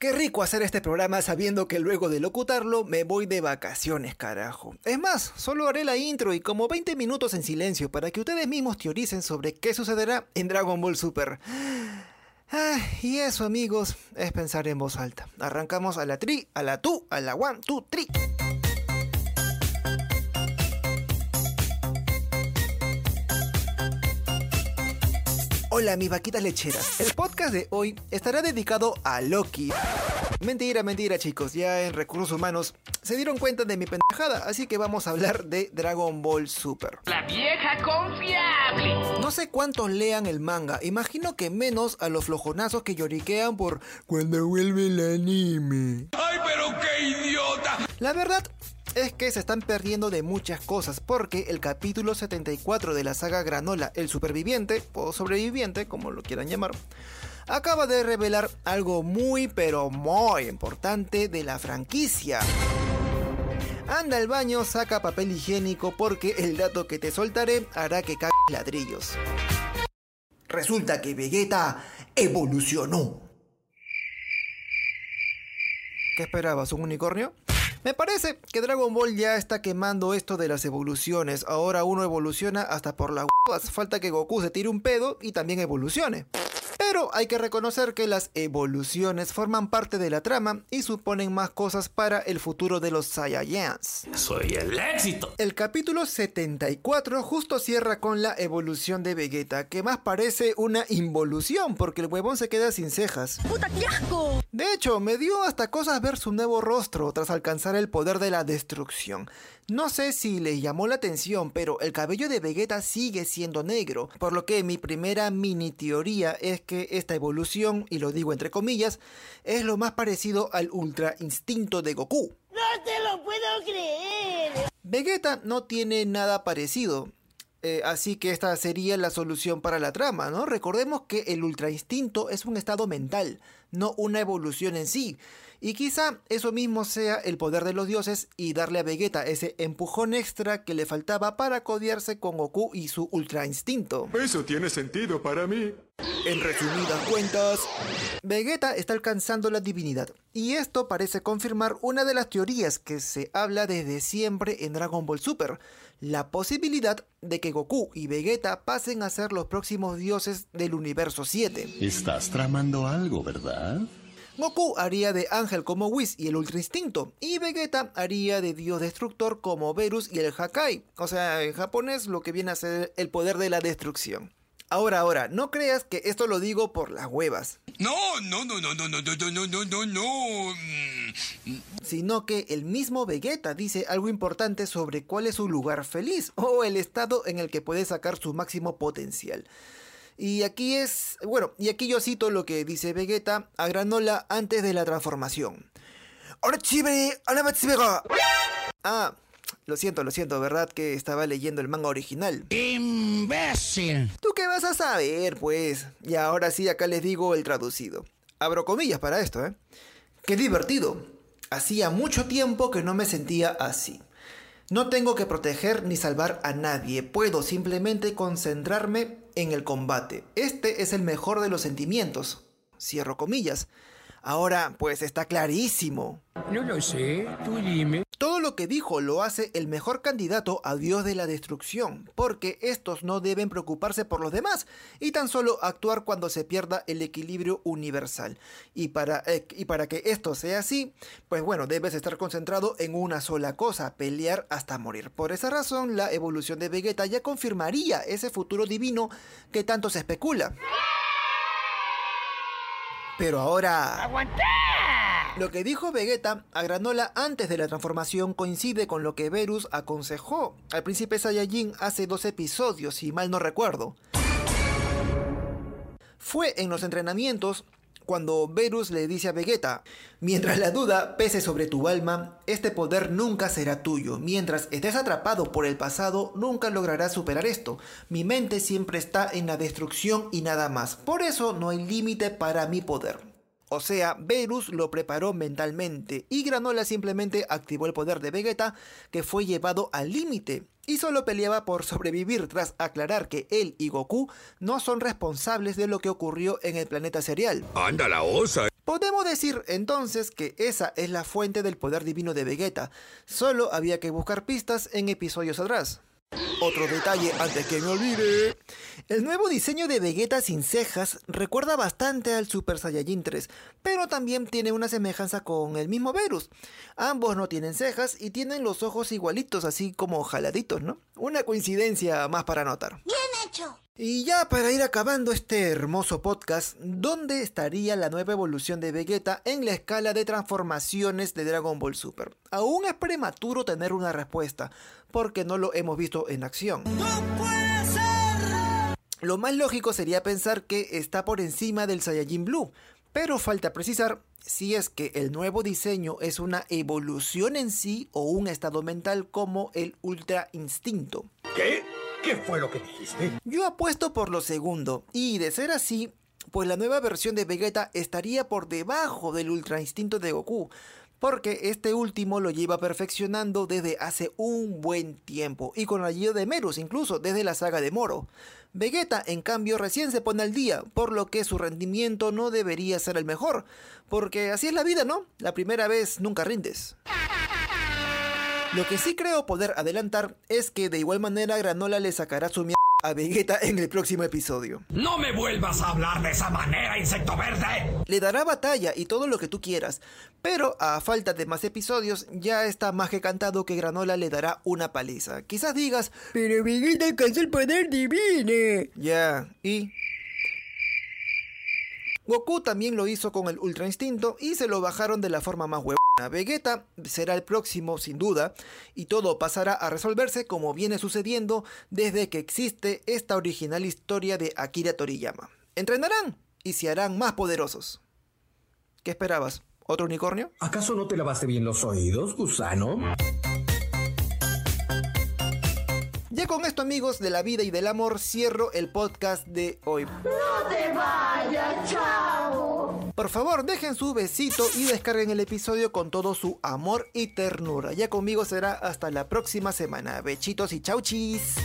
Qué rico hacer este programa sabiendo que luego de locutarlo me voy de vacaciones, carajo. Es más, solo haré la intro y como 20 minutos en silencio para que ustedes mismos teoricen sobre qué sucederá en Dragon Ball Super. Ah, y eso, amigos, es pensar en voz alta. Arrancamos a la tri, a la tu, a la one, two, tri. Hola mis vaquitas lecheras. El podcast de hoy estará dedicado a Loki. Mentira, mentira chicos, ya en recursos humanos se dieron cuenta de mi pendejada, así que vamos a hablar de Dragon Ball Super. La vieja confiable. No sé cuántos lean el manga, imagino que menos a los flojonazos que lloriquean por cuando vuelve el anime. ¡Ay, pero qué idiota! La verdad es que se están perdiendo de muchas cosas porque el capítulo 74 de la saga Granola, el superviviente o sobreviviente, como lo quieran llamar, acaba de revelar algo muy pero muy importante de la franquicia. Anda al baño, saca papel higiénico porque el dato que te soltaré hará que cagues ladrillos. Resulta que Vegeta evolucionó. ¿Qué esperabas? ¿Un unicornio? Me parece que Dragon Ball ya está quemando esto de las evoluciones. Ahora uno evoluciona hasta por las huevas. Falta que Goku se tire un pedo y también evolucione. Pero hay que reconocer que las evoluciones forman parte de la trama y suponen más cosas para el futuro de los Saiyajins. Soy el éxito. El capítulo 74 justo cierra con la evolución de Vegeta, que más parece una involución porque el huevón se queda sin cejas. ¡Puta, qué asco! De hecho, me dio hasta cosas ver su nuevo rostro tras alcanzar el poder de la destrucción. No sé si les llamó la atención, pero el cabello de Vegeta sigue siendo negro, por lo que mi primera mini teoría es que esta evolución, y lo digo entre comillas, es lo más parecido al ultra instinto de Goku. ¡No te lo puedo creer! Vegeta no tiene nada parecido. eh, así que esta sería la solución para la trama, ¿no? Recordemos que el ultra instinto es un estado mental, no una evolución en sí. Y quizá eso mismo sea el poder de los dioses y darle a Vegeta ese empujón extra que le faltaba para codiarse con Goku y su ultra instinto. Eso tiene sentido para mí. En resumidas cuentas, Vegeta está alcanzando la divinidad. Y esto parece confirmar una de las teorías que se habla desde siempre en Dragon Ball Super. La posibilidad de que Goku y Vegeta pasen a ser los próximos dioses del universo 7. Estás tramando algo, ¿verdad? Goku haría de ángel como Whis y el Ultra Instinto, y Vegeta haría de dios destructor como Verus y el Hakai, o sea, en japonés lo que viene a ser el poder de la destrucción. Ahora, ahora, no creas que esto lo digo por las huevas, No, no, no, no, no, no, no, no, no, no, no. Mm, sino que el mismo Vegeta dice algo importante sobre cuál es su lugar feliz o el estado en el que puede sacar su máximo potencial. Y aquí es, bueno, y aquí yo cito lo que dice Vegeta a Granola antes de la transformación. Ah, lo siento, lo siento, ¿verdad? Que estaba leyendo el manga original. ¡Imbécil! ¿Tú qué vas a saber, pues? Y ahora sí, acá les digo el traducido. Abro comillas para esto, ¿eh? ¡Qué divertido! Hacía mucho tiempo que no me sentía así. No tengo que proteger ni salvar a nadie, puedo simplemente concentrarme en el combate. Este es el mejor de los sentimientos. Cierro comillas. Ahora, pues está clarísimo. No lo sé, tú dime. Todo lo que dijo lo hace el mejor candidato a Dios de la destrucción, porque estos no deben preocuparse por los demás y tan solo actuar cuando se pierda el equilibrio universal. Y para, eh, y para que esto sea así, pues bueno, debes estar concentrado en una sola cosa, pelear hasta morir. Por esa razón, la evolución de Vegeta ya confirmaría ese futuro divino que tanto se especula. Pero ahora... ¡Aguantá! Lo que dijo Vegeta a Granola antes de la transformación coincide con lo que Verus aconsejó al príncipe Saiyajin hace dos episodios, si mal no recuerdo. Fue en los entrenamientos cuando Verus le dice a Vegeta, mientras la duda pese sobre tu alma, este poder nunca será tuyo. Mientras estés atrapado por el pasado, nunca lograrás superar esto. Mi mente siempre está en la destrucción y nada más. Por eso no hay límite para mi poder. O sea, Verus lo preparó mentalmente y Granola simplemente activó el poder de Vegeta que fue llevado al límite y solo peleaba por sobrevivir tras aclarar que él y Goku no son responsables de lo que ocurrió en el planeta serial. Anda la osa. Podemos decir entonces que esa es la fuente del poder divino de Vegeta, solo había que buscar pistas en episodios atrás. Otro detalle antes que me olvide. El nuevo diseño de Vegeta sin cejas recuerda bastante al Super Saiyajin 3, pero también tiene una semejanza con el mismo Verus. Ambos no tienen cejas y tienen los ojos igualitos, así como jaladitos, ¿no? Una coincidencia más para notar. Bien hecho. Y ya para ir acabando este hermoso podcast, ¿dónde estaría la nueva evolución de Vegeta en la escala de transformaciones de Dragon Ball Super? Aún es prematuro tener una respuesta, porque no lo hemos visto en acción. Lo más lógico sería pensar que está por encima del Saiyajin Blue, pero falta precisar si es que el nuevo diseño es una evolución en sí o un estado mental como el Ultra Instinto. ¿Qué? ¿Qué fue lo que dijiste? Yo apuesto por lo segundo, y de ser así, pues la nueva versión de Vegeta estaría por debajo del Ultra Instinto de Goku, porque este último lo lleva perfeccionando desde hace un buen tiempo, y con la ayuda de Merus incluso desde la saga de Moro. Vegeta, en cambio, recién se pone al día, por lo que su rendimiento no debería ser el mejor, porque así es la vida, ¿no? La primera vez nunca rindes. Lo que sí creo poder adelantar es que de igual manera Granola le sacará su mierda a Vegeta en el próximo episodio. ¡No me vuelvas a hablar de esa manera, insecto verde! Le dará batalla y todo lo que tú quieras, pero a falta de más episodios ya está más que cantado que Granola le dará una paliza. Quizás digas, pero Vegeta alcanzó el poder divino. Ya, ¿y? Goku también lo hizo con el Ultra Instinto y se lo bajaron de la forma más huevona. Vegeta será el próximo sin duda y todo pasará a resolverse como viene sucediendo desde que existe esta original historia de Akira Toriyama. Entrenarán y se harán más poderosos. ¿Qué esperabas? ¿Otro unicornio? ¿Acaso no te lavaste bien los oídos, gusano? Ya con esto amigos de la vida y del amor cierro el podcast de hoy. No te vayas, Por favor, dejen su besito y descarguen el episodio con todo su amor y ternura. Ya conmigo será hasta la próxima semana. Bechitos y chauchis.